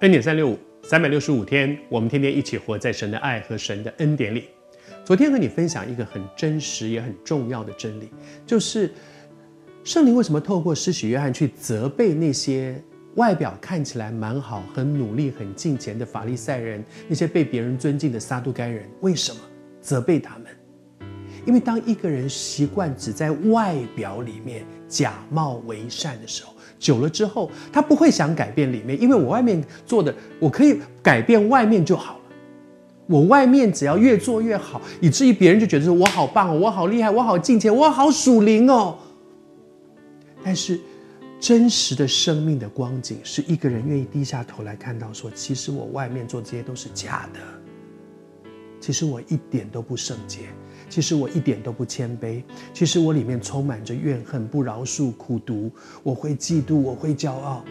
恩典三六五，三百六十五天，我们天天一起活在神的爱和神的恩典里。昨天和你分享一个很真实也很重要的真理，就是圣灵为什么透过施洗约翰去责备那些外表看起来蛮好、很努力、很敬虔的法利赛人，那些被别人尊敬的撒都该人？为什么责备他们？因为当一个人习惯只在外表里面假冒为善的时候，久了之后，他不会想改变里面，因为我外面做的，我可以改变外面就好了。我外面只要越做越好，以至于别人就觉得说我好棒哦，我好厉害，我好敬虔，我好属灵哦。但是，真实的生命的光景，是一个人愿意低下头来看到说，其实我外面做这些都是假的。其实我一点都不圣洁，其实我一点都不谦卑，其实我里面充满着怨恨、不饶恕、苦毒。我会嫉妒，我会骄傲。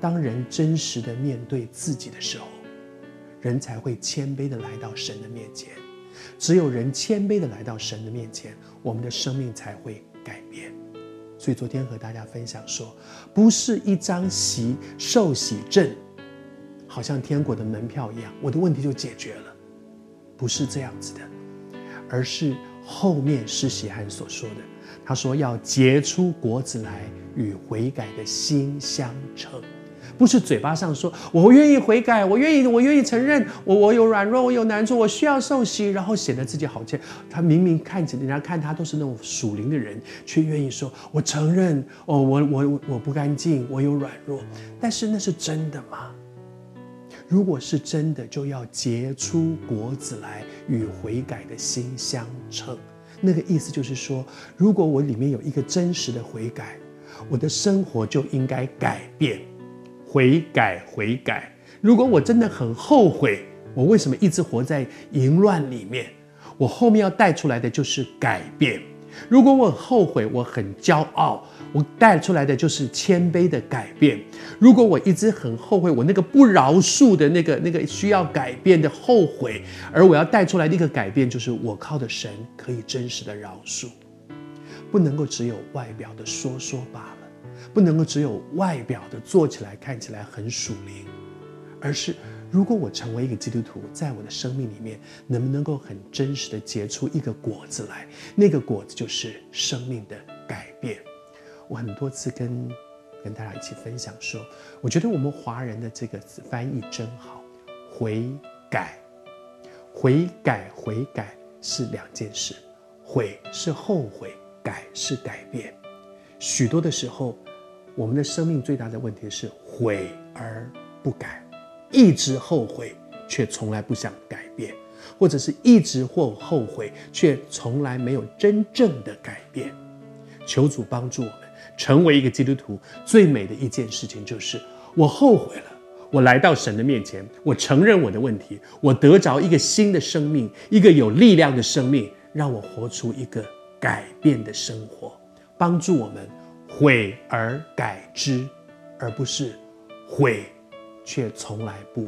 当人真实的面对自己的时候，人才会谦卑的来到神的面前。只有人谦卑的来到神的面前，我们的生命才会改变。所以昨天和大家分享说，不是一张洗受喜证，好像天国的门票一样，我的问题就解决了。不是这样子的，而是后面施洗约翰所说的，他说要结出果子来，与悔改的心相称，不是嘴巴上说我愿意悔改，我愿意，我愿意承认我我有软弱，我有难处，我需要受洗，然后显得自己好谦。他明明看起人家看他都是那种属灵的人，却愿意说我承认哦，我我我不干净，我有软弱，但是那是真的吗？如果是真的，就要结出果子来，与悔改的心相称。那个意思就是说，如果我里面有一个真实的悔改，我的生活就应该改变。悔改，悔改。如果我真的很后悔，我为什么一直活在淫乱里面？我后面要带出来的就是改变。如果我很后悔，我很骄傲，我带出来的就是谦卑的改变。如果我一直很后悔，我那个不饶恕的那个那个需要改变的后悔，而我要带出来的个改变，就是我靠的神可以真实的饶恕，不能够只有外表的说说罢了，不能够只有外表的做起来看起来很属灵，而是。如果我成为一个基督徒，在我的生命里面，能不能够很真实的结出一个果子来？那个果子就是生命的改变。我很多次跟跟大家一起分享说，我觉得我们华人的这个字翻译真好，悔改，悔改，悔改是两件事，悔是后悔，改是改变。许多的时候，我们的生命最大的问题是悔而不改。一直后悔，却从来不想改变，或者是一直或后悔，却从来没有真正的改变。求主帮助我们成为一个基督徒。最美的一件事情就是，我后悔了，我来到神的面前，我承认我的问题，我得着一个新的生命，一个有力量的生命，让我活出一个改变的生活。帮助我们悔而改之，而不是悔。却从来不